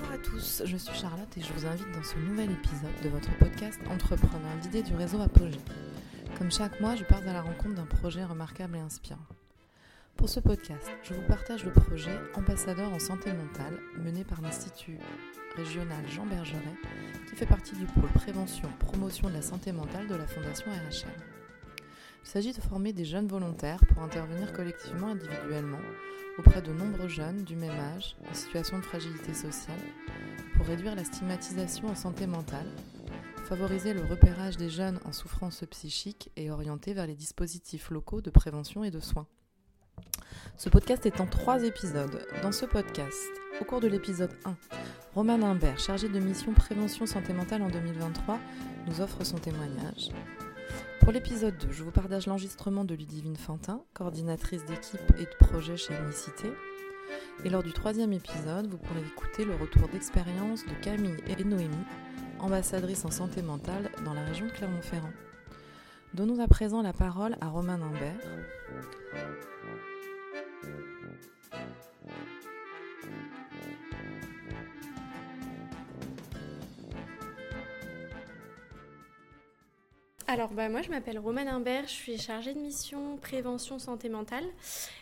Bonjour à tous, je suis Charlotte et je vous invite dans ce nouvel épisode de votre podcast Entrepreneur d'idées du réseau Apogée. Comme chaque mois, je pars à la rencontre d'un projet remarquable et inspirant. Pour ce podcast, je vous partage le projet Ambassadeur en santé mentale mené par l'Institut régional Jean Bergeret qui fait partie du pôle prévention promotion de la santé mentale de la Fondation RHM. Il s'agit de former des jeunes volontaires pour intervenir collectivement et individuellement auprès de nombreux jeunes du même âge en situation de fragilité sociale pour réduire la stigmatisation en santé mentale, favoriser le repérage des jeunes en souffrance psychique et orienter vers les dispositifs locaux de prévention et de soins. Ce podcast est en trois épisodes. Dans ce podcast, au cours de l'épisode 1, Roman Imbert, chargé de mission prévention santé mentale en 2023, nous offre son témoignage. Pour l'épisode 2, je vous partage l'enregistrement de Ludivine Fantin, coordinatrice d'équipe et de projet chez Unicité. Et lors du troisième épisode, vous pourrez écouter le retour d'expérience de Camille et Noémie, ambassadrices en santé mentale dans la région de Clermont-Ferrand. Donnons à présent la parole à Romain Imbert. Alors bah, moi je m'appelle Romane Imbert, je suis chargée de mission prévention santé mentale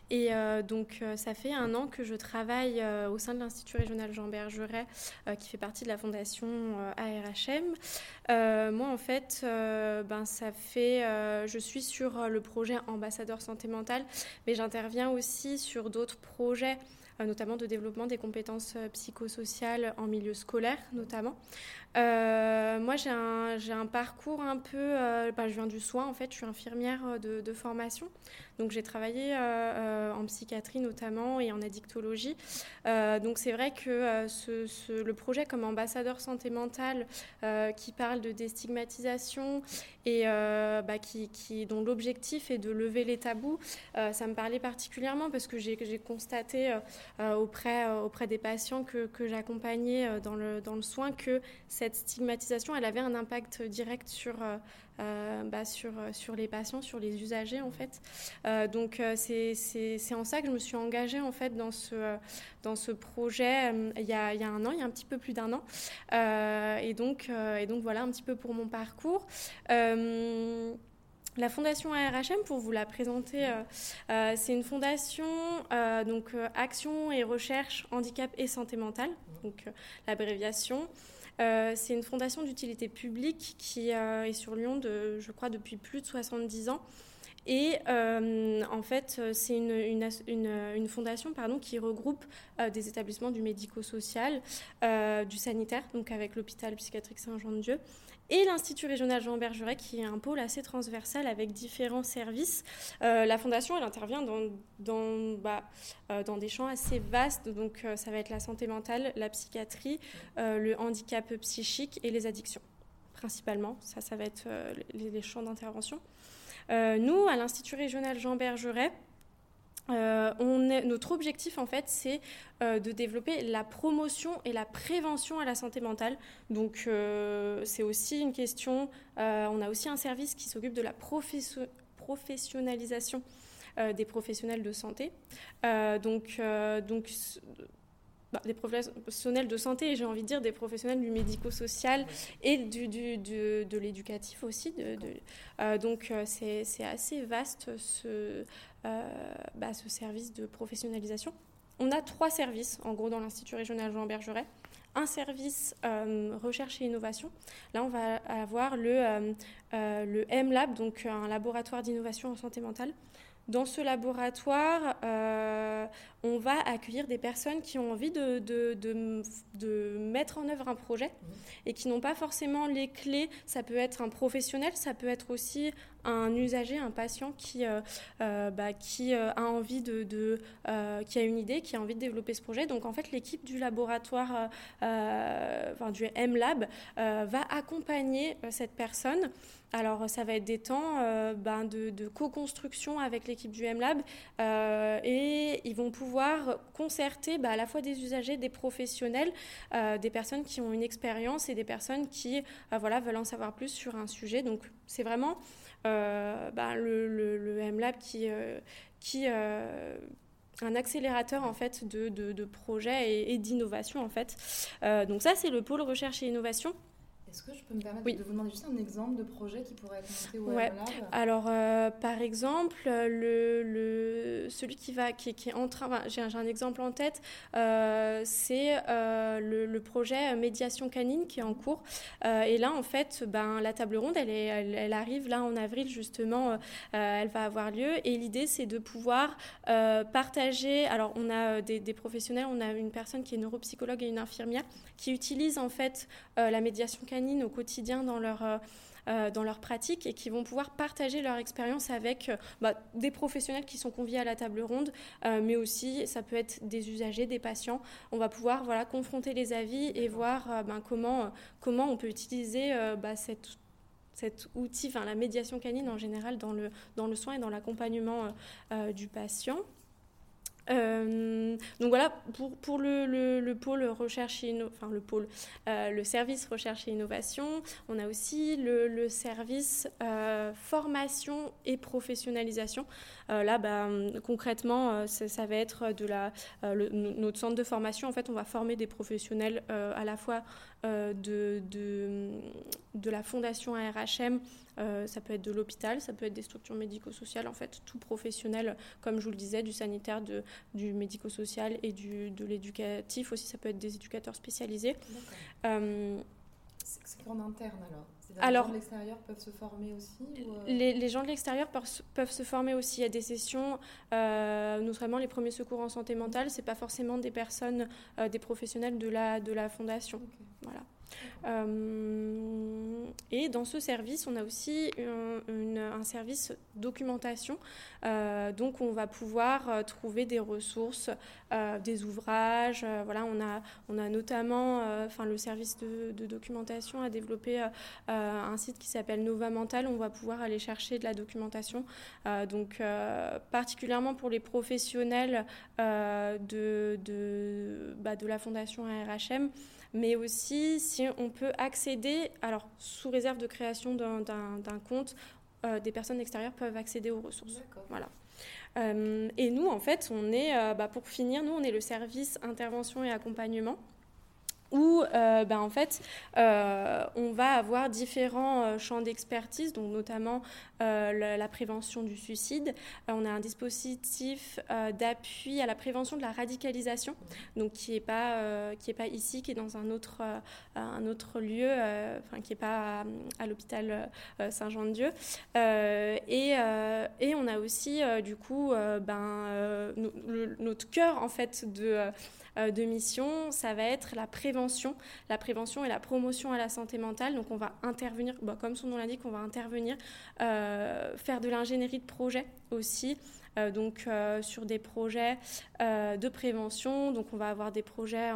et euh, donc euh, ça fait un an que je travaille euh, au sein de l'Institut régional Jean Bergeret qui fait partie de la fondation ARHM. moi en fait ben, fait je suis sur le projet ambassadeur santé mentale mais j'interviens aussi sur d'autres projets notamment de développement des compétences psychosociales en milieu scolaire notamment. Euh, moi, j'ai un, parcours un peu. Euh, bah, je viens du soin, en fait, je suis infirmière euh, de, formation. Donc, j'ai travaillé en psychiatrie notamment et en addictologie. donc, c'est vrai que le projet comme ambassadeur santé mentale qui parle de déstigmatisation et bah, qui, dont l'objectif est de lever les tabous, ça me parlait particulièrement parce que j'ai constaté auprès, auprès des patients que, que j'accompagnais dans le, dans le soin que cette stigmatisation, elle avait un impact direct sur, euh, euh, bah, euh, sur les patients, sur les usagers en fait. donc c'est en ça que je me suis engagée en fait dans ce, dans ce projet il y, a, il, y a, un an, il y a un petit peu plus d'un an. et, donc, et donc voilà un petit peu pour mon parcours. La fondation ARHM, pour vous la présenter, c'est une fondation donc action et recherche handicap et santé mentale, donc l'abréviation. Euh, c'est une fondation d'utilité publique qui euh, est sur Lyon, je crois, depuis plus de 70 ans. Et euh, en fait, c'est une, une, fondation pardon, qui regroupe des établissements du médico-social, du sanitaire, donc avec l'hôpital psychiatrique Saint-Jean-de-Dieu, et l'Institut régional Jean Bergeret, qui est un pôle assez transversal avec différents services. Euh, la fondation, elle intervient dans, dans, bah, euh, dans des champs assez vastes, donc euh, ça va être la santé mentale, la psychiatrie, le handicap psychique et les addictions, principalement. Ça, ça va être les, champs d'intervention. Nous, à l'Institut régional Jean Bergeret, euh, notre objectif, en fait, c'est euh, de développer la promotion et la prévention à la santé mentale. Donc, euh, c'est aussi une question. on a aussi un service qui s'occupe de la professionnalisation des professionnels de santé. Bah, des professionnels de santé, j'ai envie de dire des professionnels du médico-social et du, de l'éducatif aussi. De, donc c'est assez vaste ce, euh, bah, ce service de professionnalisation. On a trois services, en gros, dans l'Institut régional Jean Bergeret. Un service euh, recherche et innovation. Là, on va avoir le, euh, le M-Lab, donc un laboratoire d'innovation en santé mentale. Dans ce laboratoire, on va accueillir des personnes qui ont envie de, de, de, mettre en œuvre un projet et qui n'ont pas forcément les clés. Ça peut être un professionnel, ça peut être aussi un usager, un patient qui, euh, euh, bah, qui euh, a envie de, qui a une idée, qui a envie de développer ce projet. Donc en fait, l'équipe du laboratoire, enfin du M-Lab, va accompagner cette personne. Alors ça va être des temps ben, de, co-construction avec l'équipe du M-Lab et ils vont pouvoir concerter bah, à la fois des usagers, des professionnels, euh, des personnes qui ont une expérience et des personnes qui euh, voilà, veulent en savoir plus sur un sujet. Donc c'est vraiment euh, bah, le, le, MLab qui, qui un accélérateur en fait de, de, projets et, et d'innovation en fait. donc ça c'est le pôle recherche et innovation. Est-ce que je peux me permettre de vous demander juste un exemple de projet qui pourrait être monté au ouais. Alors, euh, par exemple, le, le, celui qui, va, qui, qui est en train, j'ai un, exemple en tête, euh, c'est euh, le, projet Médiation canine qui est en cours. et là, en fait, ben, la table ronde, elle, est, elle, arrive là en avril, justement, elle va avoir lieu. Et l'idée, c'est de pouvoir partager. Alors, on a des, des, professionnels, on a une personne qui est neuropsychologue et une infirmière qui utilisent en fait la médiation canine au quotidien dans leur, euh, euh, dans leur pratique et qui vont pouvoir partager leur expérience avec euh, bah, des professionnels qui sont conviés à la table ronde, mais aussi ça peut être des usagers, des patients. On va pouvoir voilà, confronter les avis et voir ben, comment, comment on peut utiliser bah, cette cet outil, enfin la médiation canine en général dans le, dans le soin et dans l'accompagnement du patient. Euh, donc voilà, pour, le, le, pôle recherche et enfin le pôle, euh, le service recherche et innovation, on a aussi le, service euh, formation et professionnalisation. là, bah, concrètement, ça, va être de la, notre centre de formation. En fait, on va former des professionnels à la fois de, de, la fondation ARHM euh, ça peut être de l'hôpital, ça peut être des structures médico-sociales, en fait, tout professionnel, comme je vous le disais, du sanitaire, de, du médico-social et du, de l'éducatif aussi, ça peut être des éducateurs spécialisés. Euh, c'est en interne alors alors, les gens de l'extérieur peuvent se former aussi euh? les, les, gens de l'extérieur peuvent, se former aussi. Il y a des sessions, euh, notamment les premiers secours en santé mentale, ce n'est pas forcément des personnes, des professionnels de la, de la fondation. Voilà. Euh, et dans ce service, on a aussi un, service documentation. Euh, donc, on va pouvoir euh, trouver des ressources, des ouvrages. voilà, on a, on a notamment, enfin, le service de, documentation a développé un site qui s'appelle Nova Mental. On va pouvoir aller chercher de la documentation. donc, particulièrement pour les professionnels de, bah, de la fondation ARHM mais aussi si on peut accéder, alors sous réserve de création d'un compte, euh, des personnes extérieures peuvent accéder aux ressources. Voilà. Euh, et nous, en fait, on est, euh, bah, pour finir, nous, on est le service intervention et accompagnement où euh, ben, en fait euh, on va avoir différents euh, champs d'expertise, donc notamment la, prévention du suicide. on a un dispositif d'appui à la prévention de la radicalisation, donc qui n'est pas qui est pas ici, qui est dans un autre un autre lieu, enfin qui n'est pas à, l'hôpital Saint-Jean-de-Dieu. et, et on a aussi du coup ben notre cœur en fait de euh, de mission, ça va être la prévention, la prévention et la promotion à la santé mentale. Donc on va intervenir, bah, comme son nom l'indique, on va intervenir, euh, faire de l'ingénierie de projet aussi. Euh, donc sur des projets de prévention. Donc on va avoir des projets,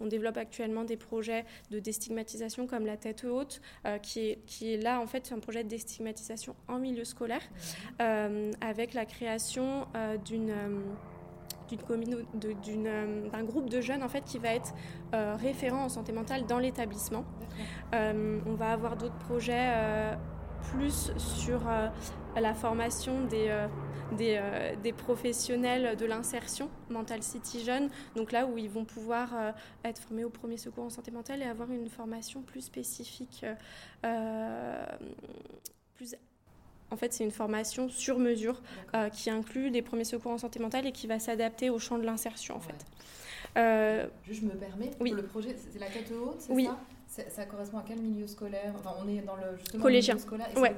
on, développe actuellement des projets de déstigmatisation comme la tête haute, qui, est, qui est là en fait un projet de déstigmatisation en milieu scolaire, avec la création d'une euh, d'un groupe de jeunes en fait qui va être euh, référent en santé mentale dans l'établissement. Euh, on va avoir d'autres projets plus sur la formation des, des, des, professionnels de l'insertion Mental City Jeunes, donc là où ils vont pouvoir être formés au premier secours en santé mentale et avoir une formation plus spécifique, plus en fait, c'est une formation sur mesure euh, qui inclut les premiers secours en santé mentale et qui va s'adapter au champ de l'insertion, en fait. Euh, je me permets, oui. le projet, c'est la haute, c'est oui. ça? Ça correspond à quel milieu scolaire? Enfin, On est dans le justement collégien. scolaire. Ouais.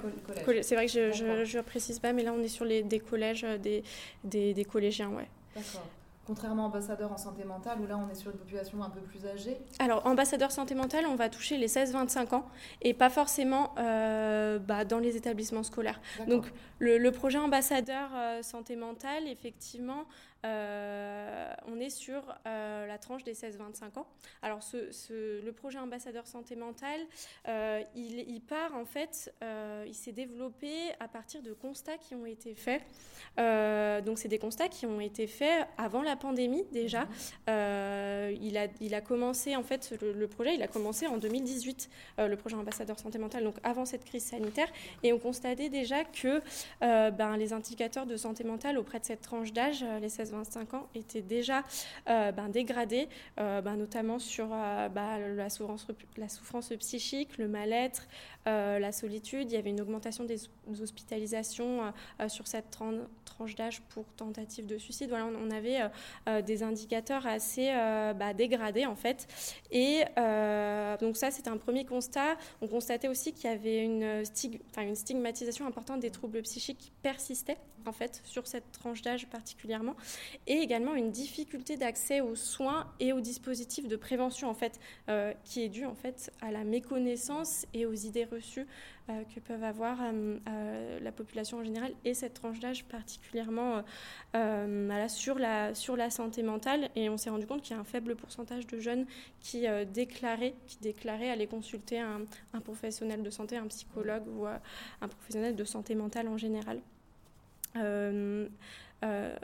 C'est vrai que je ne précise pas, mais là on est sur les, des collèges, euh, des, des, des collégiens, ouais. D'accord. Contrairement à ambassadeur en santé mentale, où là on est sur une population un peu plus âgée Alors, ambassadeur santé mentale, on va toucher les 16-25 ans et pas forcément euh, bah, dans les établissements scolaires. Donc, le, projet ambassadeur euh, santé mentale, effectivement, euh, on est sur euh, la tranche des 16-25 ans. Alors, ce, le projet ambassadeur santé mentale, euh, il, part en fait, il s'est développé à partir de constats qui ont été faits. donc, c'est des constats qui ont été faits avant la pandémie déjà. Mhm. il, a, il a commencé en fait le, projet, il a commencé en 2018, le projet ambassadeur santé mentale, donc avant cette crise sanitaire, et on constatait déjà que ben, les indicateurs de santé mentale auprès de cette tranche d'âge, les 16 16-25 ans étaient déjà ben, dégradés, ben, notamment sur la, souffrance, la souffrance psychique, le mal-être, la solitude. Il y avait une augmentation des hospitalisations sur cette tranche d'âge pour tentative de suicide. Voilà, on, avait des indicateurs assez bah, dégradés en fait. Et donc ça, c'est un premier constat. On constatait aussi qu'il y avait une, stigmatisation importante des troubles psychiques qui persistaient en fait sur cette tranche d'âge particulièrement et également une difficulté d'accès aux soins et aux dispositifs de prévention en fait euh, qui est due en fait à la méconnaissance et aux idées reçues euh, que peuvent avoir euh, la population en général et cette tranche d'âge particulièrement sur la santé mentale et on s'est rendu compte qu'il y a un faible pourcentage de jeunes qui déclaraient qui déclaraient aller consulter un, professionnel de santé un psychologue ou un professionnel de santé mentale en général. Euh, euh,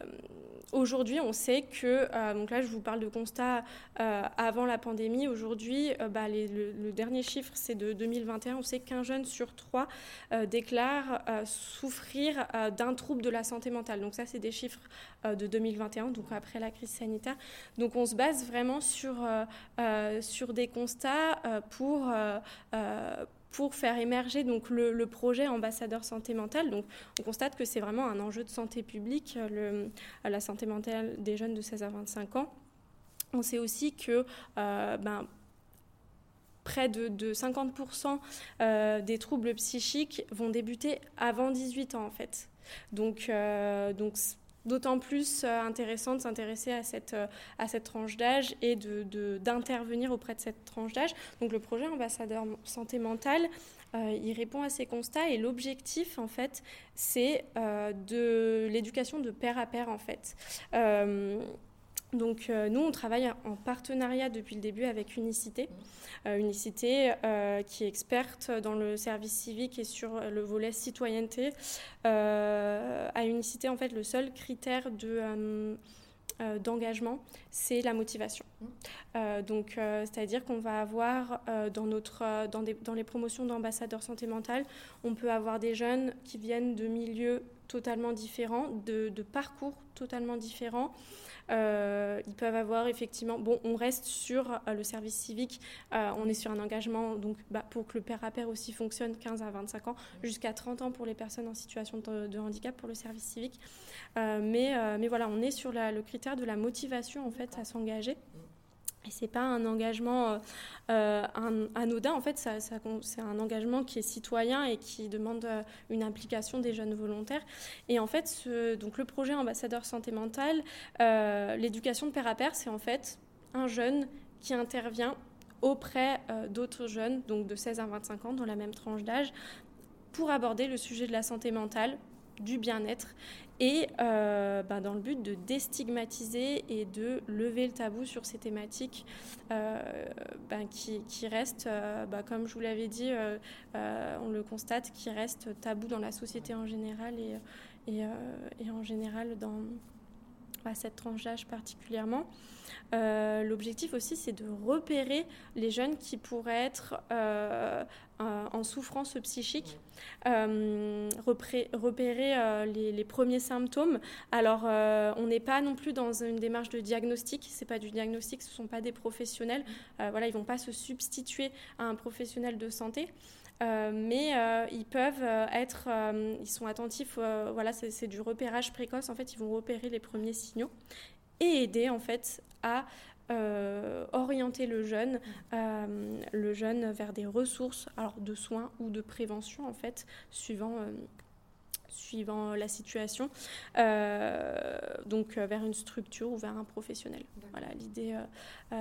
aujourd'hui, on sait que, euh, donc là je vous parle de constats avant la pandémie, aujourd'hui bah, le, dernier chiffre c'est de 2021, on sait qu'un jeune sur trois déclare souffrir d'un trouble de la santé mentale. Donc ça c'est des chiffres de 2021, donc après la crise sanitaire. Donc on se base vraiment sur, sur des constats pour pour faire émerger donc le, projet ambassadeur santé mentale. Donc, on constate que c'est vraiment un enjeu de santé publique, le, la santé mentale des jeunes de 16 à 25 ans. On sait aussi que euh, ben, près de, 50% euh, des troubles psychiques vont débuter avant 18 ans en fait. Donc, euh, donc d'autant plus euh, intéressant de s'intéresser à cette, euh, à cette tranche d'âge et d'intervenir de, auprès de cette tranche d'âge. Donc le projet ambassadeur santé mentale, euh, il répond à ces constats et l'objectif en fait c'est de l'éducation de pair à pair en fait. Donc nous, on travaille en partenariat depuis le début avec Unicité. Unicité qui est experte dans le service civique et sur le volet citoyenneté. à Unicité, en fait, le seul critère de... d'engagement, c'est la motivation. Mmh. donc, c'est-à-dire qu'on va avoir dans, notre, dans, les promotions d'ambassadeurs santé mentale, on peut avoir des jeunes qui viennent de milieux totalement différents, de, parcours totalement différents. Euh, ils peuvent avoir effectivement, bon, on reste sur euh, le service civique, euh, on est sur un engagement donc bah, pour que le pair à pair aussi fonctionne 15 à 25 ans, jusqu'à 30 ans pour les personnes en situation de, handicap pour le service civique. mais, mais voilà, on est sur le critère de la motivation en fait à s'engager. Et c'est pas un engagement euh, euh, anodin, en fait, c'est un engagement qui est citoyen et qui demande euh, une implication des jeunes volontaires. Et en fait, donc le projet ambassadeur santé mentale, l'éducation de pair à pair, c'est en fait un jeune qui intervient auprès d'autres jeunes, donc de 16 à 25 ans, dans la même tranche d'âge, pour aborder le sujet de la santé mentale, du bien-être et euh, bah, dans le but de déstigmatiser et de lever le tabou sur ces thématiques euh, bah, qui, qui, restent, euh, bah, comme je vous l'avais dit, on le constate, qui restent tabou dans la société en général et, et en général dans cette tranche d'âge particulièrement. L'objectif aussi, c'est de repérer les jeunes qui pourraient être euh, en souffrance psychique, euh, repérer euh, les, premiers symptômes. Alors, on n'est pas non plus dans une démarche de diagnostic, c'est pas du diagnostic, ce sont pas des professionnels. voilà, ils vont pas se substituer à un professionnel de santé. Mais ils peuvent être, ils sont attentifs, voilà, c'est du repérage précoce, en fait, ils vont repérer les premiers signaux et aider en fait à euh, orienter le jeune, euh, le jeune vers des ressources alors de soins ou de prévention en fait, suivant, euh, suivant la situation, donc vers une structure ou vers un professionnel. Voilà l'idée,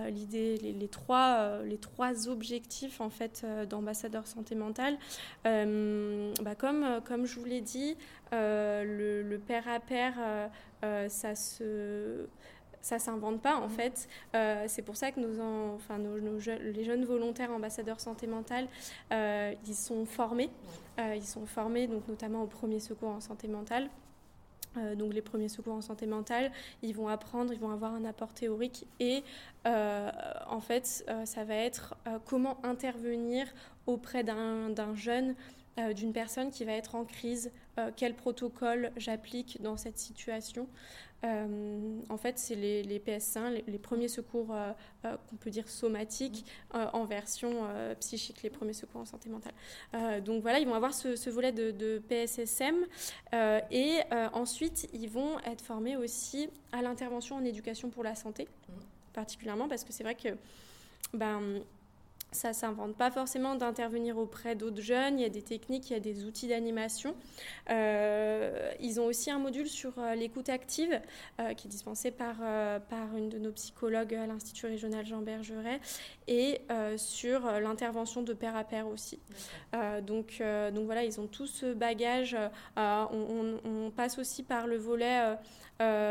l'idée les, trois, les trois objectifs en fait d'ambassadeur santé mentale. Bah, comme, comme je vous l'ai dit, le, le, pair à pair, ça se ça s'invente pas en mm. fait. Euh, c'est pour ça que nos, enfin, nos, les jeunes volontaires ambassadeurs santé mentale, euh, ils sont formés. Euh, ils sont formés donc notamment au premier secours en santé mentale. donc les premiers secours en santé mentale, ils vont apprendre, ils vont avoir un apport théorique et en fait ça va être comment intervenir auprès d'un jeune d'une personne qui va être en crise, quel protocole j'applique dans cette situation. en fait, c'est les, les, PS1, les, premiers secours qu'on peut dire somatiques en version psychique, les premiers secours en santé mentale. donc voilà, ils vont avoir ce, volet de, de PSSM et ensuite ils vont être formés aussi à l'intervention en éducation pour la santé, mmh. particulièrement parce que c'est vrai que ben, ça ne s'invente pas forcément d'intervenir auprès d'autres jeunes. Il y a des techniques, il y a des outils d'animation. Euh, ils ont aussi un module sur euh, l'écoute active euh, qui est dispensé par, par une de nos psychologues à l'Institut régional Jean Bergeret et sur l'intervention de pair à pair aussi. donc, donc voilà, ils ont tout ce bagage. On, on, passe aussi par le volet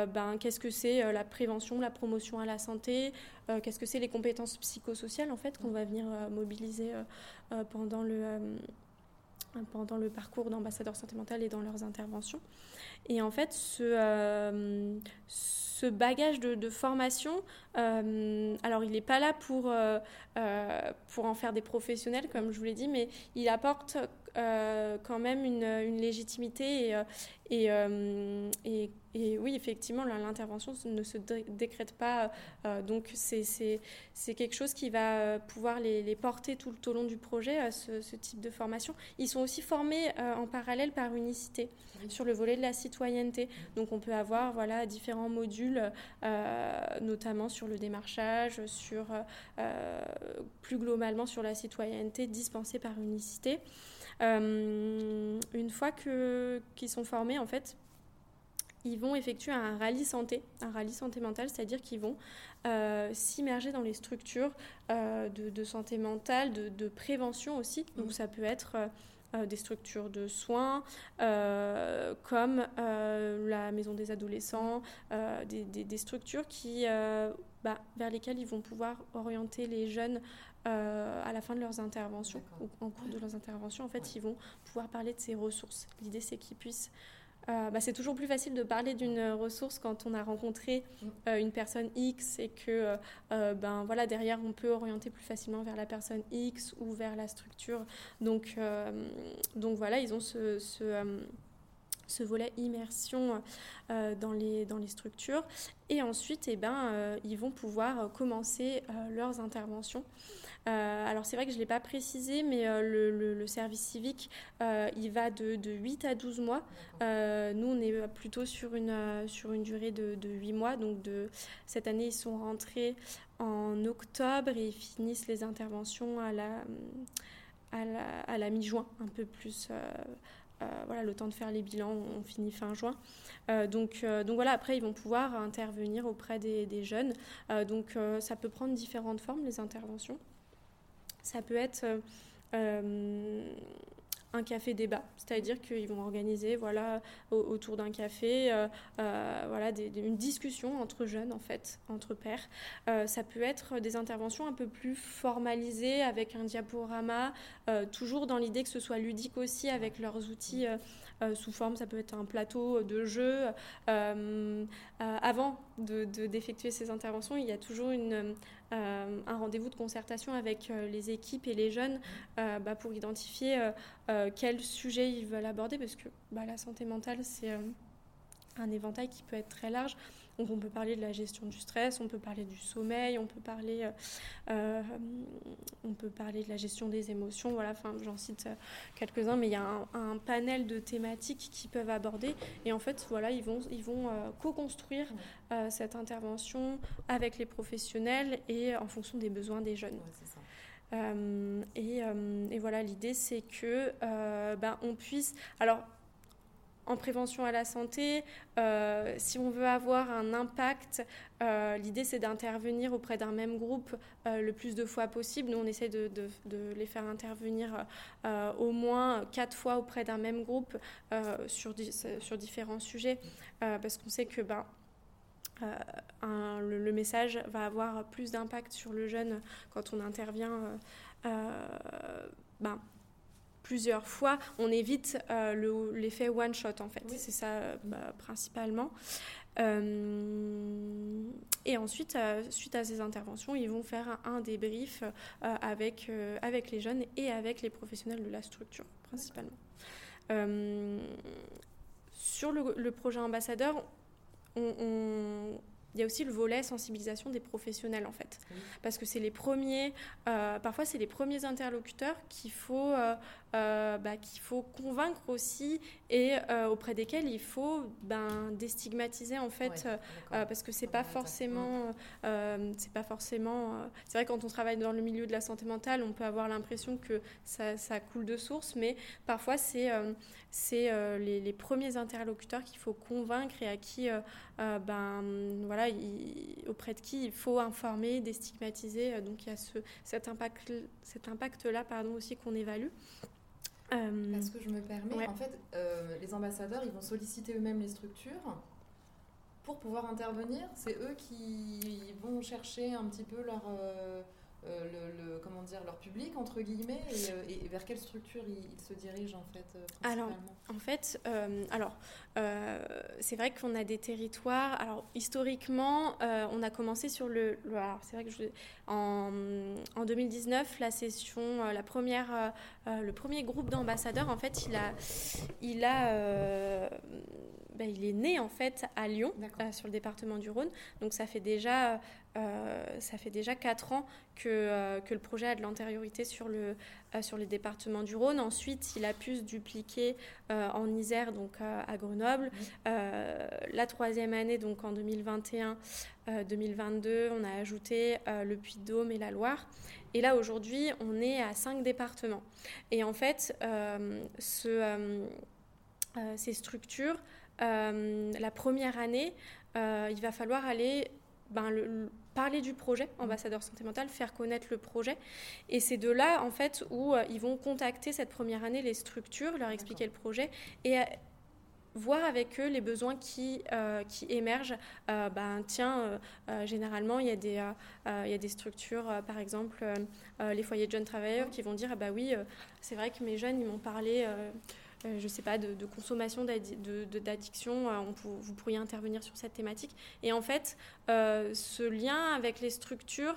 ben, qu'est-ce que c'est la prévention, la promotion à la santé, euh, qu'est-ce que c'est les compétences psychosociales en fait qu'on va venir euh, mobiliser euh, pendant le pendant le parcours d'ambassadeur santé mentale et dans leurs interventions. Et en fait, ce, ce bagage de, formation, alors il n'est pas là pour, pour en faire des professionnels, comme je vous l'ai dit, mais il apporte quand même une, une légitimité et, et, et oui, effectivement, l'intervention ne se décrète pas. Euh, donc, c'est quelque chose qui va euh, pouvoir les, porter tout, au long du projet, euh, ce, type de formation. Ils sont aussi formés en parallèle par unicité sur le volet de la citoyenneté. Donc, on peut avoir voilà, différents modules, notamment sur le démarchage, sur, plus globalement sur la citoyenneté dispensée par unicité. une fois qu'ils sont formés, en fait, ils vont effectuer un rallye santé, un rallye santé mentale, c'est-à-dire qu'ils vont euh, s'immerger dans les structures euh, de, santé mentale, de, prévention aussi. Donc mmh. ça peut être euh, des structures de soins comme la maison des adolescents, des, structures qui, bah, vers lesquelles ils vont pouvoir orienter les jeunes à la fin de leurs interventions, ou en cours de leurs interventions. En fait, ils vont pouvoir parler de ces ressources. L'idée, c'est qu'ils puissent euh, bah, c'est toujours plus facile de parler d'une ressource quand on a rencontré mm. euh, une personne X et que euh, ben, voilà, derrière on peut orienter plus facilement vers la personne X ou vers la structure. Donc, donc voilà, ils ont ce, ce, ce volet immersion dans, les, dans les structures. Et ensuite, eh ben, ils vont pouvoir commencer leurs interventions. Euh, alors c'est vrai que je ne l'ai pas précisé, mais euh, le, service civique, euh, il va de, 8 à 12 mois. nous, on est plutôt sur une, sur une durée de, 8 mois. Donc de, cette année, ils sont rentrés en octobre et ils finissent les interventions à la, à la, mi-juin, un peu plus. Voilà, le temps de faire les bilans, on finit fin juin. donc, donc voilà, après, ils vont pouvoir intervenir auprès des, jeunes. donc ça peut prendre différentes formes, les interventions. Ça peut être euh, euh, un café débat, c'est-à-dire qu'ils vont organiser voilà autour d'un café euh, voilà une discussion entre jeunes en fait entre pairs. ça peut être des interventions un peu plus formalisées avec un diaporama, toujours dans l'idée que ce soit ludique aussi avec leurs outils sous forme, ça peut être un plateau de jeu. avant d'effectuer de, ces interventions, il y a toujours une, euh, un rendez-vous de concertation avec euh, les équipes et les jeunes euh, bah, pour identifier quels sujets ils veulent aborder, parce que bah, la santé mentale, c'est un éventail qui peut être très large. Donc on peut parler de la gestion du stress, on peut parler du sommeil, on peut parler, euh, euh, on peut parler de la gestion des émotions. Voilà, enfin j'en cite euh, quelques-uns, mais il y a un, panel de thématiques qui peuvent aborder. Et en fait, voilà, ils vont, ils vont co-construire cette intervention avec les professionnels et en fonction des besoins des jeunes. et, et, voilà, l'idée c'est que ben, on puisse. Alors, en prévention à la santé, euh, si on veut avoir un impact, euh, l'idée c'est d'intervenir auprès d'un même groupe euh, le plus de fois possible. Nous, on essaie de, les faire intervenir au moins quatre fois auprès d'un même groupe sur, différents sujets, parce qu'on sait que ben, le, message va avoir plus d'impact sur le jeune quand on intervient ben, plusieurs fois, on évite l'effet one shot en fait. C'est ça bah, principalement. et ensuite, suite à ces interventions, ils vont faire un, débrief avec, avec les jeunes et avec les professionnels de la structure principalement. sur le, projet ambassadeur, on, il y a aussi le volet sensibilisation des professionnels en fait. Parce que c'est les premiers, euh, parfois c'est les premiers interlocuteurs qu'il faut, euh, euh, bah, qu'il faut convaincre aussi et auprès desquels il faut ben, déstigmatiser en fait. parce que c'est pas, forcément, c'est pas forcément. c'est vrai quand on travaille dans le milieu de la santé mentale, on peut avoir l'impression que ça, ça, coule de source, mais parfois c'est c'est les, les, premiers interlocuteurs qu'il faut convaincre et à qui ben, voilà, auprès de qui il faut informer, déstigmatiser. Donc il y a ce, cet impact, cet impact-là pardon, aussi qu'on évalue. Euh, Parce que je me permets, en fait, euh, les ambassadeurs, ils vont solliciter eux-mêmes les structures pour pouvoir intervenir. C'est eux qui vont chercher un petit peu leur... Euh, euh, le, comment dire, leur public, entre guillemets, et, euh, vers quelle structure ils, se dirigent en fait euh, Alors, en fait, alors, c'est vrai qu'on a des territoires. Alors, historiquement, on a commencé sur le. alors, c'est vrai que je, en, en, 2019, la session, la première, le premier groupe d'ambassadeurs, en fait, il a. Il a ben, il est né en fait à Lyon, sur le département du Rhône. Donc ça fait déjà euh, ça fait déjà 4 ans que, euh, que, le projet a de l'antériorité sur, le, euh, sur les départements du Rhône. Ensuite, il a pu se dupliquer en Isère, donc à Grenoble. la troisième année, donc en 2021-2022, on a ajouté le Puy-de-Dôme et la Loire. Et là, aujourd'hui, on est à 5 départements. Et en fait, ce, ces structures, la première année, il va falloir aller ben, le, parler du projet, ambassadeur santé mentale, faire connaître le projet. Et c'est de là, en fait, où euh, ils vont contacter cette première année les structures, leur expliquer le projet et euh, voir avec eux les besoins qui, euh, qui émergent. ben, tiens, généralement, il y, a des, il y a des structures, par exemple, les foyers de jeunes travailleurs, qui vont dire, ah bah oui, c'est vrai que mes jeunes, ils m'ont parlé euh, je sais pas, de, consommation, d'addiction, euh, vous pourriez intervenir sur cette thématique. Et en fait, euh, ce lien avec les structures,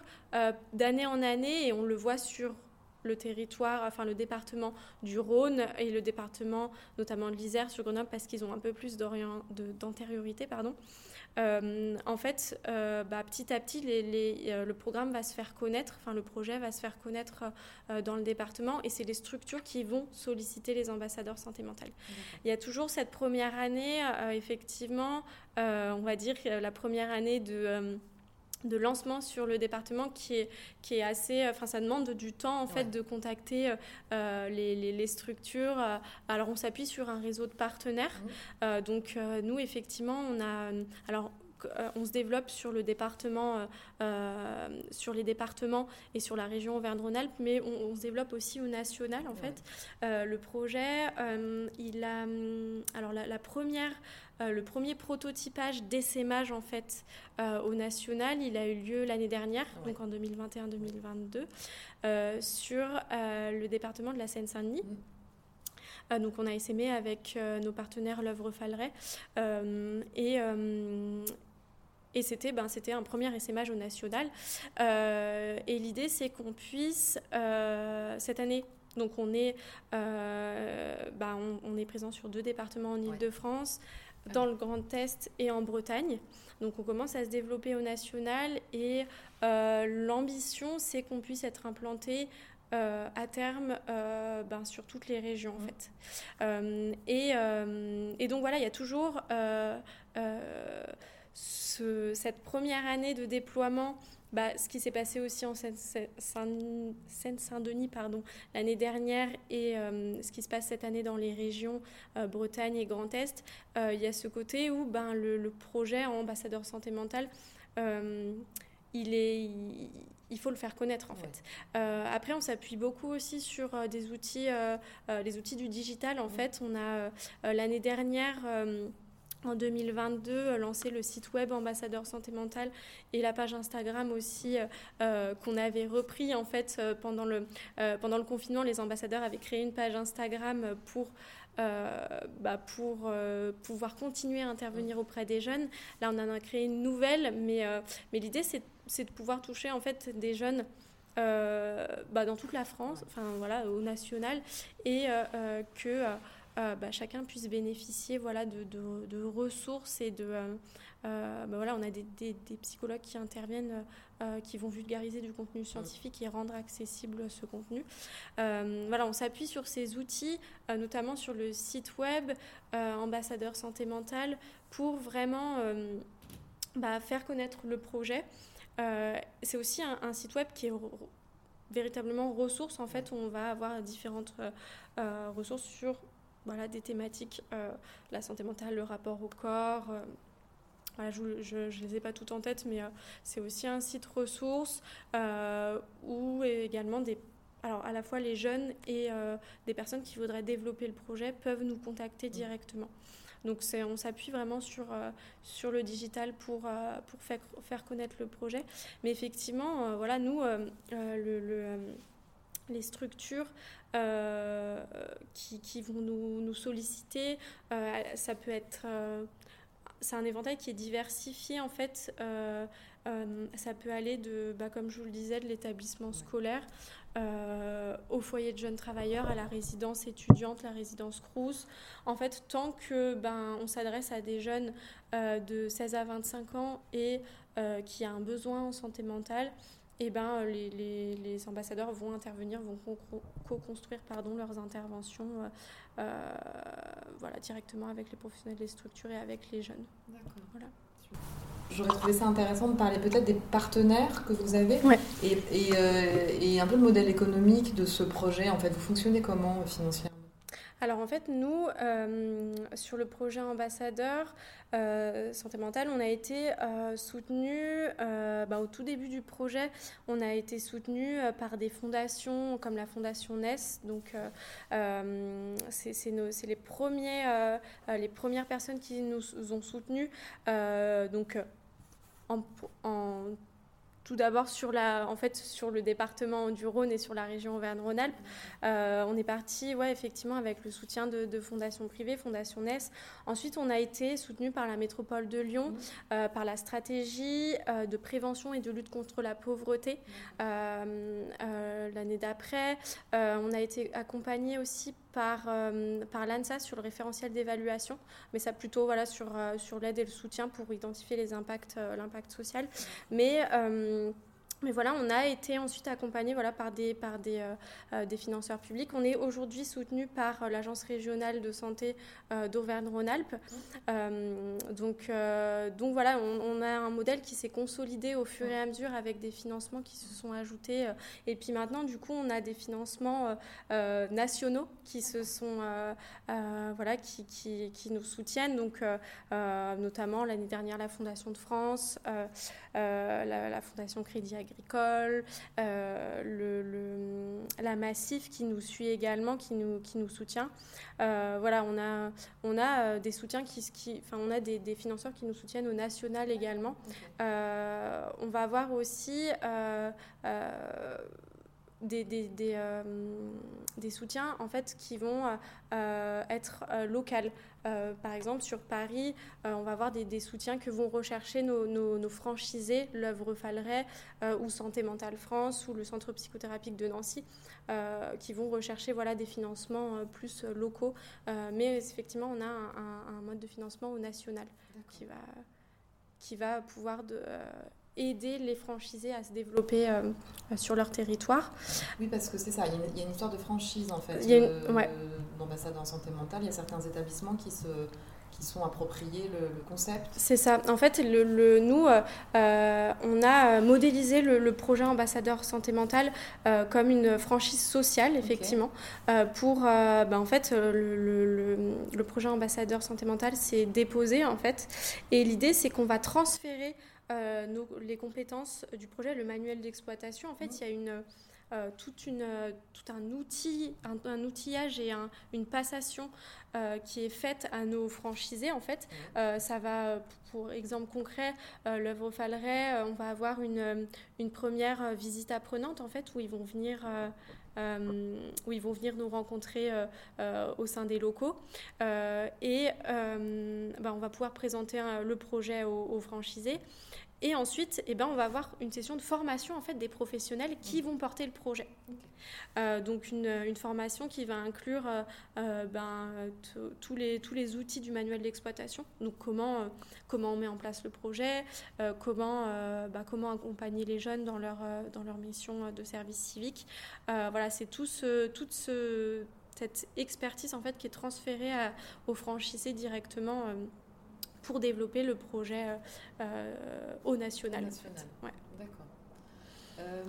d'année en année, et on le voit sur le territoire, enfin le département du Rhône et le département notamment de l'Isère sur Grenoble parce qu'ils ont un peu plus d'antériorité, pardon. Euh, en fait, euh, bah, petit à petit, euh, le programme va se faire connaître, enfin le projet va se faire connaître dans le département et c'est les structures qui vont solliciter les ambassadeurs santé mentale. Il y a toujours cette première année, effectivement, on va dire la première année de de lancement sur le département qui est, qui est assez... Enfin, ça demande du temps, en fait, de contacter euh, les, les, structures. Alors, on s'appuie sur un réseau de partenaires. Mmh. Euh, donc, euh, nous, effectivement, on a... Alors, on se développe sur le département, sur les départements et sur la région Auvergne-Rhône-Alpes, mais on, se développe aussi au national en fait. le projet, il a, hum, alors la première euh, le premier prototypage d'essaimage en fait euh, au national, il a eu lieu l'année dernière, donc en 2021-2022, euh, sur le département de la Seine-Saint-Denis. Mm. donc on a essaimé avec nos partenaires l'œuvre Falleret et et c'était ben, un premier essaimage au national. et l'idée, c'est qu'on puisse, cette année, donc on est, ben, on, est présent sur deux départements en Ile-de-France, dans le Grand Est et en Bretagne. Donc on commence à se développer au national et euh, l'ambition c'est qu'on puisse être implanté euh, à terme euh, ben, sur toutes les régions en mmh. fait. Et, et, donc voilà, il y a toujours ce, cette première année de déploiement bah, ce qui s'est passé aussi en Seine-Saint-Denis pardon, l'année dernière et euh, ce qui se passe cette année dans les régions euh, Bretagne et Grand Est, euh, il y a ce côté où ben, le, projet ambassadeur santé mentale, il est... Il, faut le faire connaître en fait. après, on s'appuie beaucoup aussi sur des outils, les outils du digital. En fait, on a l'année dernière en 2022 lancer le site web ambassadeur santé mentale et la page Instagram aussi qu'on avait repris en fait pendant le pendant le confinement les ambassadeurs avaient créé une page Instagram pour bah pour pouvoir continuer à intervenir auprès des jeunes. Là, on en a créé une nouvelle, mais, mais l'idée, c'est de pouvoir toucher en fait des jeunes euh, bah, dans toute la France, enfin voilà, au national, et euh, euh, bah, chacun puisse bénéficier voilà, de, de, ressources et de... Bah, voilà, on a des, des, psychologues qui interviennent, qui vont vulgariser du contenu scientifique et rendre accessible ce contenu. voilà, on s'appuie sur ces outils, notamment sur le site web Ambassadeur Santé Mentale, pour vraiment bah, faire connaître le projet. Euh, c'est aussi un, site web qui est véritablement ressource. En fait, où on va avoir différentes euh, euh, ressources sur voilà, des thématiques, la santé mentale, le rapport au corps. Voilà, je ne les ai pas toutes en tête, mais c'est aussi un site ressource où également des alors à la fois les jeunes et des personnes qui voudraient développer le projet peuvent nous contacter directement. Donc on s'appuie vraiment sur, euh, sur le digital pour, euh, pour faire, faire, connaître le projet. Mais effectivement, euh, voilà, nous, le, les structures qui, qui, vont nous, nous solliciter, ça peut être... c'est un éventail qui est diversifié en fait. ça peut aller de, bah, comme je vous le disais, de l'établissement scolaire euh, au foyer de jeunes travailleurs, à la résidence étudiante, la résidence Crous. En fait, tant que ben, on s'adresse à des jeunes euh, de 16 à 25 ans et euh, qui a un besoin en santé mentale, eh ben, les, les, les, ambassadeurs vont intervenir, vont co-construire pardon, leurs interventions voilà, directement avec les professionnels des structures et avec les jeunes. D'accord. Voilà. J'aurais trouvé ça intéressant de parler peut-être des partenaires que vous avez et, euh, et, un peu le modèle économique de ce projet. En fait, vous fonctionnez comment euh, financièrement? Alors en fait, nous, euh, sur le projet ambassadeur santé mentale, on a été soutenu bah, au tout début du projet. On a été soutenu par des fondations comme la fondation NES. Donc c'est les, premiers, les premières personnes qui nous ont soutenus. donc en, tout d'abord sur, la, en fait, sur le département du Rhône et sur la région Auvergne-Rhône-Alpes. Euh, on est parti ouais, effectivement avec le soutien de, fondations privées, Fondation NES. Ensuite, on a été soutenu par la métropole de Lyon, euh, par la stratégie euh, de prévention et de lutte contre la pauvreté l'année d'après. on a été accompagné aussi par, euh, par l'ANSA sur le référentiel d'évaluation, mais ça plutôt voilà, sur, euh, sur l'aide et le soutien pour identifier les impacts, euh, l'impact social. Mais mais voilà, on a été ensuite accompagné voilà, par, des, par des, euh, euh, des financeurs publics. On est aujourd'hui soutenu par euh, l'Agence régionale de santé d'Auvergne-Rhône-Alpes. donc, donc voilà, on, a un modèle qui s'est consolidé au fur et à mesure avec des financements qui se sont ajoutés. et puis maintenant, du coup, on a des financements nationaux qui, se sont, voilà, qui, qui, qui, nous soutiennent. Donc, notamment l'année dernière, la Fondation de France, la, la Fondation Crédit Agricole agricole, euh, le, la Massif qui nous suit également, qui nous, qui nous soutient. Euh, voilà, on a, on a euh, des soutiens qui, qui enfin, on a des, des, financeurs qui nous soutiennent au national également. on va avoir aussi des, des, des, euh, des, soutiens en fait qui vont euh, euh, être locaux. par exemple, sur Paris, on va avoir des, soutiens que vont rechercher nos, nos, franchisés, l'œuvre Falleret ou Santé Mentale France ou le Centre psychothérapique de Nancy, qui vont rechercher voilà, des financements plus locaux. mais effectivement, on a un, un, mode de financement au national qui va, qui va pouvoir de, aider les franchisés à se développer euh, sur leur territoire. Oui, parce que c'est ça, il y, a une histoire de franchise en fait, d'ambassade en santé mentale. Il y a certains établissements qui se qui sont appropriés le, concept C'est ça. En fait, le, nous, euh, euh, on a modélisé le, projet ambassadeur santé mentale comme une franchise sociale, effectivement, pour, ben, en fait, le, projet ambassadeur santé mentale s'est déposé, en fait, et l'idée, c'est qu'on va transférer euh, les compétences du projet, le manuel d'exploitation. En fait, il y a une, toute une, tout un outil, un, outillage et une passation qui est faite à nos franchisés. En fait, ça va, pour exemple concret, l'œuvre Falleret, on va avoir une, une première visite apprenante en fait où ils vont venir euh, où ils vont venir nous rencontrer euh, euh, au sein des locaux. et bah, on va pouvoir présenter le projet aux franchisés. Et ensuite, eh ben, on va avoir une session de formation en fait, des professionnels qui vont porter le projet. Euh, donc une, une, formation qui va inclure euh, euh, ben, tous, les, tous les outils du manuel d'exploitation. Donc comment, comment on met en place le projet, comment, ben, comment accompagner les jeunes dans leur, dans leur mission de service civique. voilà, c'est tout ce, toute ce, cette expertise en fait, qui est transférée aux franchisés directement pour développer le projet euh, euh, au national. Ouais. D'accord. Euh,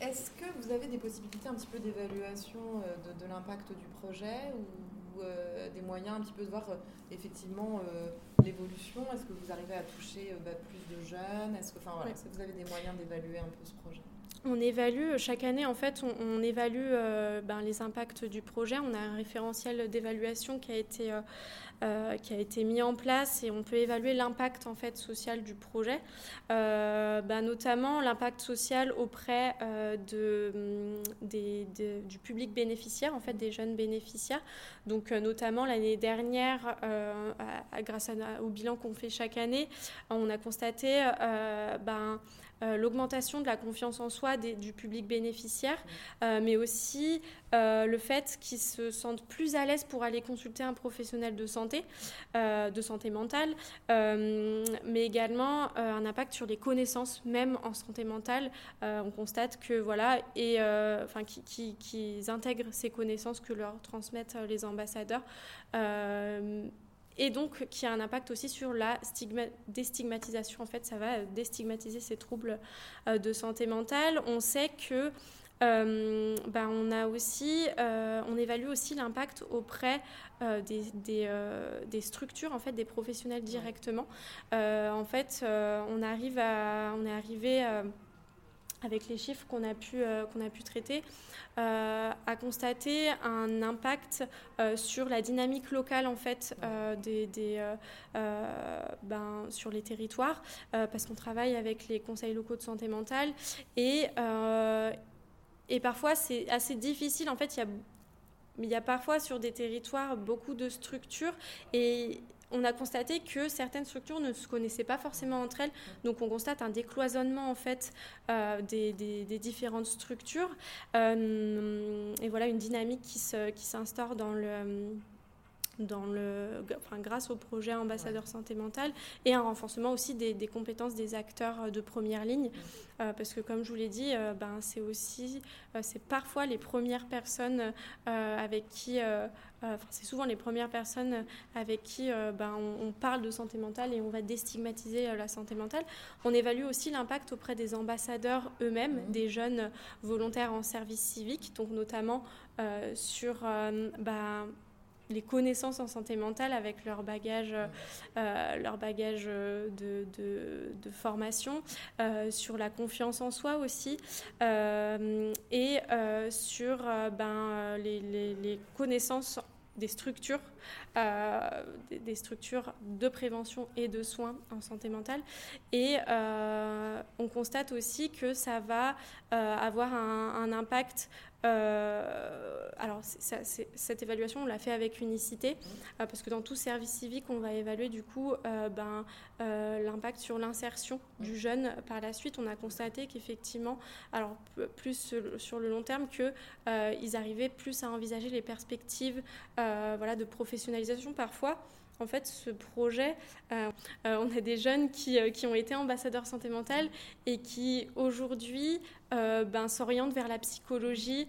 est-ce que vous avez des possibilités un petit peu d'évaluation de, de l'impact du projet ou des moyens un petit peu de voir effectivement l'évolution? Est-ce que vous arrivez à toucher bah, plus de jeunes? Est-ce que, enfin, voilà, est-ce que vous avez des moyens d'évaluer un peu ce projet? On évalue, chaque année, en fait, on, évalue euh, ben, les impacts du projet. On a un référentiel d'évaluation qui, a été, euh, euh, qui a été mis en place et on peut évaluer l'impact en fait, social du projet, ben, notamment l'impact social auprès mm, du public bénéficiaire, en fait, des jeunes bénéficiaires. Donc, notamment l'année dernière, grâce au bilan qu'on fait chaque année, on a constaté ben, euh, l'augmentation de la confiance en soi du public bénéficiaire, euh, mais aussi euh, le fait qu'ils se sentent plus à l'aise pour aller consulter un professionnel de santé, de santé mentale, mais également un impact sur les connaissances, même en santé mentale. on constate que voilà, et enfin, qu'ils qui, intègrent ces connaissances que leur transmettent les ambassadeurs et donc qui a un impact aussi sur la déstigmatisation. En fait, ça va déstigmatiser ces troubles euh, de santé mentale. On sait que euh, bah, on a aussi, euh, on évalue aussi l'impact auprès des, des, structures, en fait, des professionnels directement. en fait, on arrive à, on est arrivé avec les chiffres qu'on a pu, euh, qu'on a pu traiter, euh, à constater un impact euh, sur la dynamique locale en fait des, ben, sur les territoires parce qu'on travaille avec les conseils locaux de santé mentale. Et, et parfois c'est assez difficile. En fait il y a y a parfois sur des territoires beaucoup de structures et on a constaté que certaines structures ne se connaissaient pas forcément entre elles. Donc on constate un décloisonnement en fait euh, des, différentes structures euh, et voilà une dynamique qui s'instaure dans le dans le, enfin, grâce au projet ambassadeur santé mentale et un renforcement aussi des, compétences des acteurs euh, de première ligne. Euh, parce que comme je vous l'ai dit, euh, ben, c'est aussi, c'est parfois les premières personnes avec qui, enfin, c'est souvent les premières personnes avec qui ben, on, parle de santé mentale et on va déstigmatiser la santé mentale. On évalue aussi l'impact auprès des ambassadeurs eux-mêmes, mmh. des jeunes volontaires en service civique, donc notamment sur ben, les connaissances en santé mentale avec leur bagage, euh, leur bagage de, de, formation, euh, sur la confiance en soi aussi, euh, et sur ben, les, connaissances des structures, des, structures de prévention et de soins en santé mentale. Et on constate aussi que ça va avoir un impact euh, alors, cette évaluation, on l'a fait avec unicité, euh, parce que dans tout service civique, on va évaluer du coup euh, ben, l'impact sur l'insertion du jeune par la suite. On a constaté qu'effectivement, alors plus sur le long terme, qu'ils arrivaient plus à envisager les perspectives voilà, de professionnalisation parfois en fait, ce projet, on a des jeunes qui, qui, ont été ambassadeurs santé mentale et qui aujourd'hui euh, ben, s'orientent vers la psychologie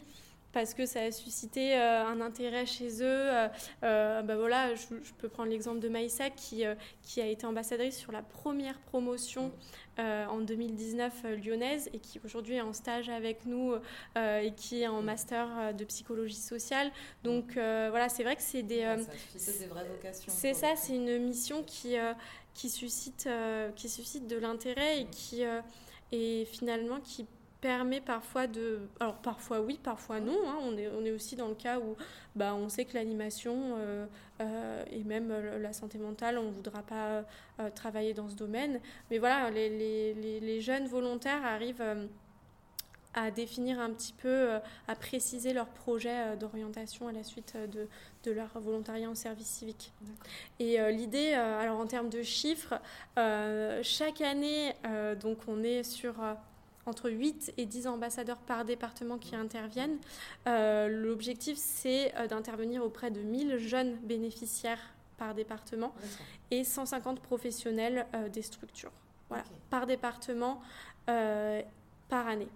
parce que ça a suscité euh, un intérêt chez eux. Euh, ben voilà, je, peux prendre l'exemple de Maïssa qui, qui a été ambassadrice sur la première promotion en 2019 lyonnaise et qui aujourd'hui est en stage avec nous et qui est en master de psychologie sociale. Donc voilà, c'est vrai que c'est des... c'est des vraies vocations. C'est ça, c'est une mission qui, qui, suscite, qui suscite de l'intérêt et qui... et finalement qui permet parfois de... Alors parfois oui, parfois non. Hein. On, est, on est aussi dans le cas où bah, on sait que l'animation euh, euh, et même la santé mentale, on ne voudra pas euh, travailler dans ce domaine. Mais voilà, les, les, les jeunes volontaires arrivent à définir un petit peu, à préciser leur projet d'orientation à la suite de, de, leur volontariat en service civique. Et l'idée, alors en termes de chiffres, chaque année, donc on est sur entre 8 et 10 ambassadeurs par département qui interviennent. Euh, l'objectif, c'est euh, d'intervenir auprès de 1000 jeunes bénéficiaires par département et 150 professionnels euh, des structures. Voilà, par département, par année.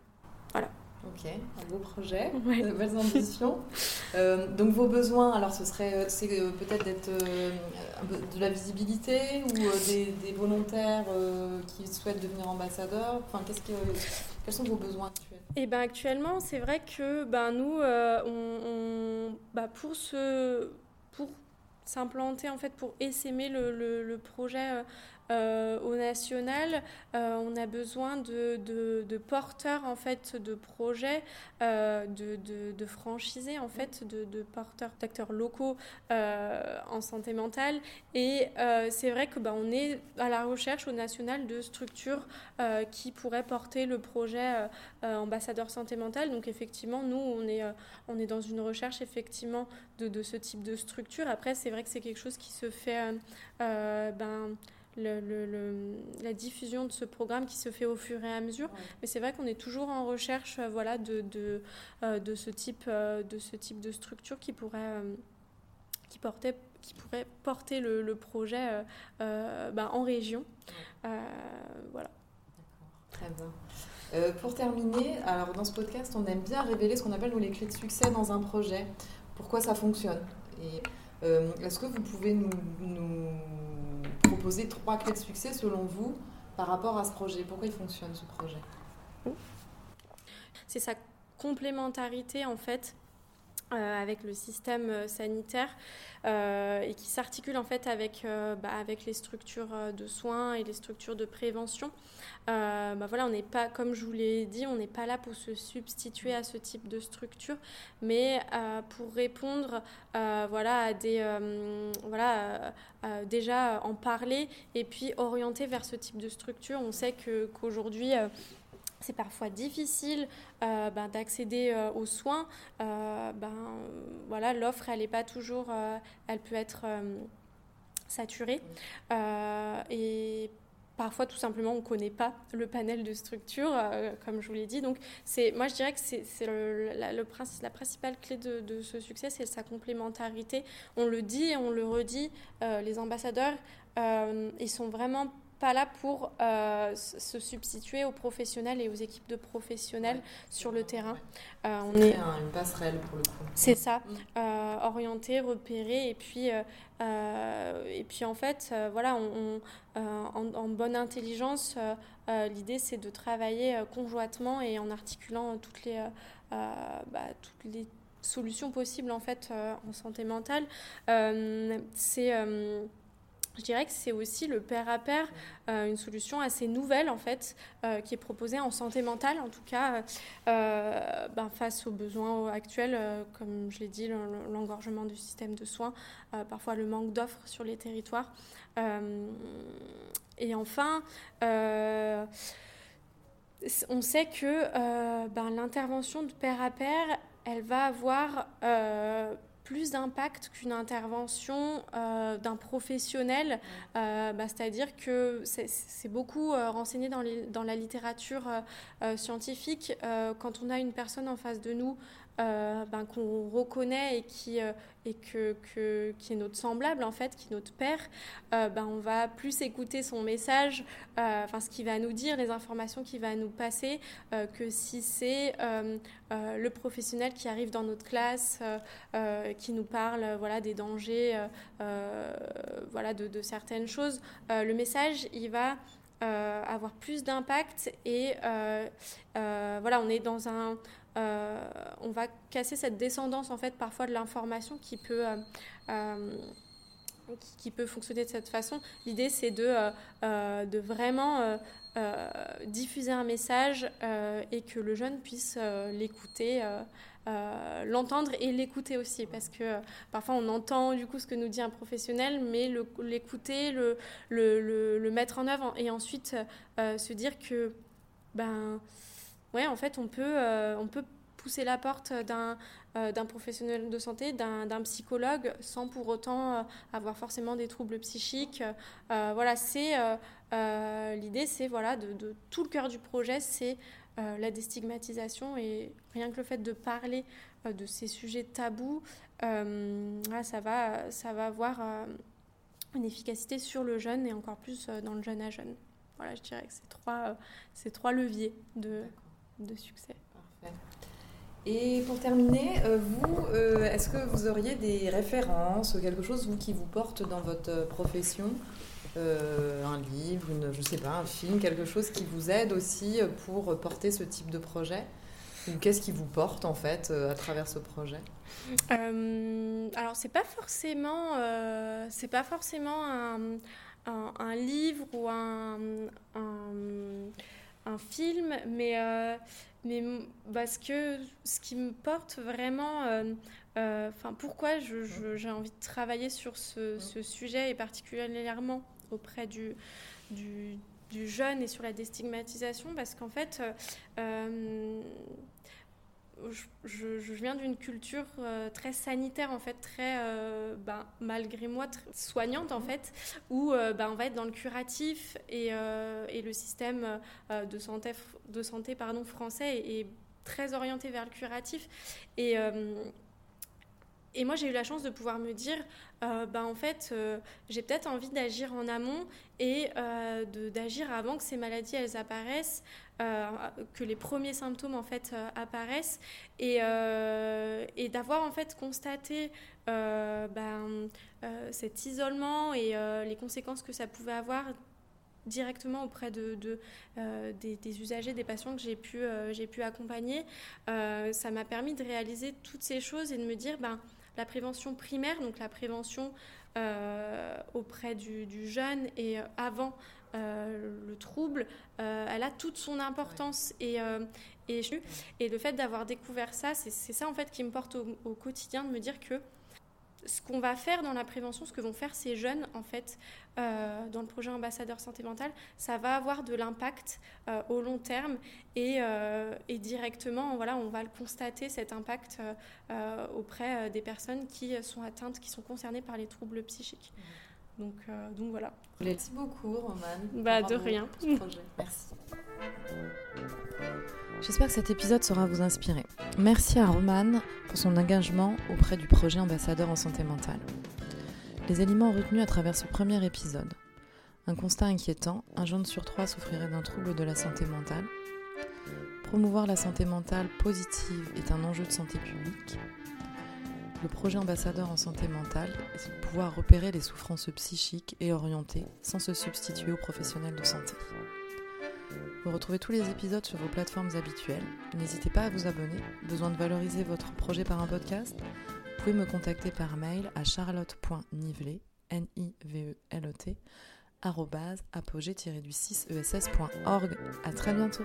Voilà. Ok, un beau projet, de belles ambitions. Euh, donc vos besoins, alors ce serait euh, c'est euh, peut-être d'être de la visibilité ou des, volontaires qui souhaitent devenir ambassadeurs? Enfin, qu'est-ce que, quels sont vos besoins actuels? Eh ben actuellement, c'est vrai que ben nous, on, bah, pour ce pour s'implanter en fait pour essaimer le, le, le projet euh, au national, euh, on a besoin de, de, porteurs en fait de projets, euh, de, de, franchisés en fait, de, porteurs d'acteurs locaux en santé mentale. Et c'est vrai que bah, on est à la recherche au national de structures qui pourraient porter le projet ambassadeur santé mentale. Donc effectivement, nous on est on est dans une recherche effectivement de, ce type de structure. Après, c'est vrai que c'est quelque chose qui se fait ben le, la diffusion de ce programme qui se fait au fur et à mesure. Mais c'est vrai qu'on est toujours en recherche euh, voilà, de, de, euh, de, ce type, euh, de ce type de structure qui pourrait, qui portait, qui pourrait porter le, projet bah, en région. voilà. Très bien. pour terminer, alors dans ce podcast, on aime bien révéler ce qu'on appelle les clés de succès dans un projet. Pourquoi ça fonctionne? Et est-ce que vous pouvez nous, nous proposer trois clés de succès selon vous par rapport à ce projet? Pourquoi il fonctionne ce projet? C'est sa complémentarité en fait avec le système euh, sanitaire euh, et qui s'articule en fait avec, bah, avec les structures de soins et les structures de prévention. bah, voilà, on n'est pas, comme je vous l'ai dit, on n'est pas là pour se substituer à ce type de structure, mais pour répondre voilà, à des, voilà, déjà en parler et puis orienter vers ce type de structure. On sait que, qu'aujourd'hui, c'est parfois difficile euh, ben, d'accéder euh, aux soins. Euh, ben, voilà, l'offre, elle n'est pas toujours, elle peut être saturée. et parfois, tout simplement, on ne connaît pas le panel de structures, comme je vous l'ai dit. Donc, c'est, moi, je dirais que c'est, le, la, le, la, principale clé de, de ce succès, c'est sa complémentarité. On le dit et on le redit, les ambassadeurs, ils sont vraiment pas là pour euh, se substituer aux professionnels et aux équipes de professionnels sur le terrain. Euh, on est une passerelle pour le coup. C'est ça, mm. euh, orienter, repérer et puis et puis en fait voilà, on, en, bonne intelligence, l'idée c'est de travailler conjointement et en articulant toutes les bah, toutes les solutions possibles en fait en santé mentale. c'est je dirais que c'est aussi le pair à pair, euh, une solution assez nouvelle en fait, euh, qui est proposée en santé mentale, en tout cas euh, ben, face aux besoins actuels, comme je l'ai dit, l'engorgement du système de soins, parfois le manque d'offres sur les territoires. et enfin, on sait que ben, l'intervention de pair à pair, elle va avoir plus d'impact qu'une intervention euh, d'un professionnel. Euh, bah, c'est-à-dire que c'est beaucoup euh, renseigné dans, les, dans, la littérature scientifique. quand on a une personne en face de nous euh, ben, qu'on reconnaît et qui, euh, et que, que, qui est notre semblable en fait, qui est notre père, euh, ben, on va plus écouter son message, enfin ce qu'il va nous dire, les informations qu'il va nous passer, que si c'est le professionnel qui arrive dans notre classe, qui nous parle voilà des dangers, voilà de, de, certaines choses, le message il va avoir plus d'impact et voilà on est dans un euh, on va casser cette descendance en fait parfois de l'information qui peut euh, euh, qui peut fonctionner de cette façon. L'idée, c'est de, de vraiment diffuser un message et que le jeune puisse l'écouter. l'entendre et l'écouter aussi parce que parfois on entend du coup ce que nous dit un professionnel mais l'écouter le, le, le, mettre en œuvre et ensuite se dire que ben ouais en fait on peut on peut pousser la porte d'un euh, professionnel de santé, d'un psychologue, sans pour autant euh, avoir forcément des troubles psychiques. Euh, voilà, c'est l'idée, c'est voilà, de, tout le cœur du projet, c'est la déstigmatisation et rien que le fait de parler de ces sujets tabous, ça va, ça va avoir une efficacité sur le jeune et encore plus dans le jeune à jeune. Voilà, je dirais que c'est trois, trois leviers de, de succès. Parfait. Et pour terminer, euh, vous, euh, est-ce que vous auriez des références, quelque chose vous, qui vous porte dans votre profession? Euh, Un livre, une, je sais pas, un film, quelque chose qui vous aide aussi pour porter ce type de projet? Qu'est-ce qui vous porte en fait à travers ce projet? Alors c'est pas forcément, c'est pas forcément un, un, livre ou un, un film, mais mais parce que ce qui me porte vraiment, euh, euh, enfin pourquoi j'ai envie de travailler sur ce, sujet et particulièrement auprès du, du, jeune et sur la déstigmatisation, parce qu'en fait, je, viens d'une culture euh, très sanitaire, en fait, très, euh, ben, malgré moi, soignante, en fait, où euh, ben, on va être dans le curatif et, et le système de santé, de santé pardon, français est, est, très orienté vers le curatif. Et, et moi, j'ai eu la chance de pouvoir me dire, euh, bah, en fait, euh, j'ai peut-être envie d'agir en amont et euh, d'agir avant que ces maladies elles apparaissent, que les premiers symptômes en fait apparaissent et, et d'avoir en fait constaté ben, cet isolement et les conséquences que ça pouvait avoir directement auprès de, de des, usagers, des patients que j'ai pu, pu accompagner. ça m'a permis de réaliser toutes ces choses et de me dire, ben, la prévention primaire, donc la prévention euh, auprès du, jeune et euh, avant euh, le trouble, elle a toute son importance et, et, et le fait d'avoir découvert ça, c'est ça en fait qui me porte au quotidien de me dire que ce qu'on va faire dans la prévention, ce que vont faire ces jeunes, en fait, euh, dans le projet Ambassadeur Santé Mentale, ça va avoir de l'impact euh, au long terme et, euh, et, directement, voilà, on va le constater, cet impact auprès des personnes qui sont atteintes, qui sont concernées par les troubles psychiques. Donc, donc voilà. Merci beaucoup, Romane. Bah, de rien. Merci. J'espère que cet épisode saura vous inspirer. Merci à Romane pour son engagement auprès du projet Ambassadeur en santé mentale. Les éléments retenus à travers ce premier épisode. Un constat inquiétant, un jeune sur trois souffrirait d'un trouble de la santé mentale. Promouvoir la santé mentale positive est un enjeu de santé publique. Le projet ambassadeur en santé mentale est de pouvoir repérer les souffrances psychiques et orienter sans se substituer aux professionnels de santé. Vous retrouvez tous les épisodes sur vos plateformes habituelles. N'hésitez pas à vous abonner. Besoin de valoriser votre projet par un podcast? Vous pouvez me contacter par mail à charlotte.nivelet, n i v e l o t apogée-du6ess.org. À très bientôt.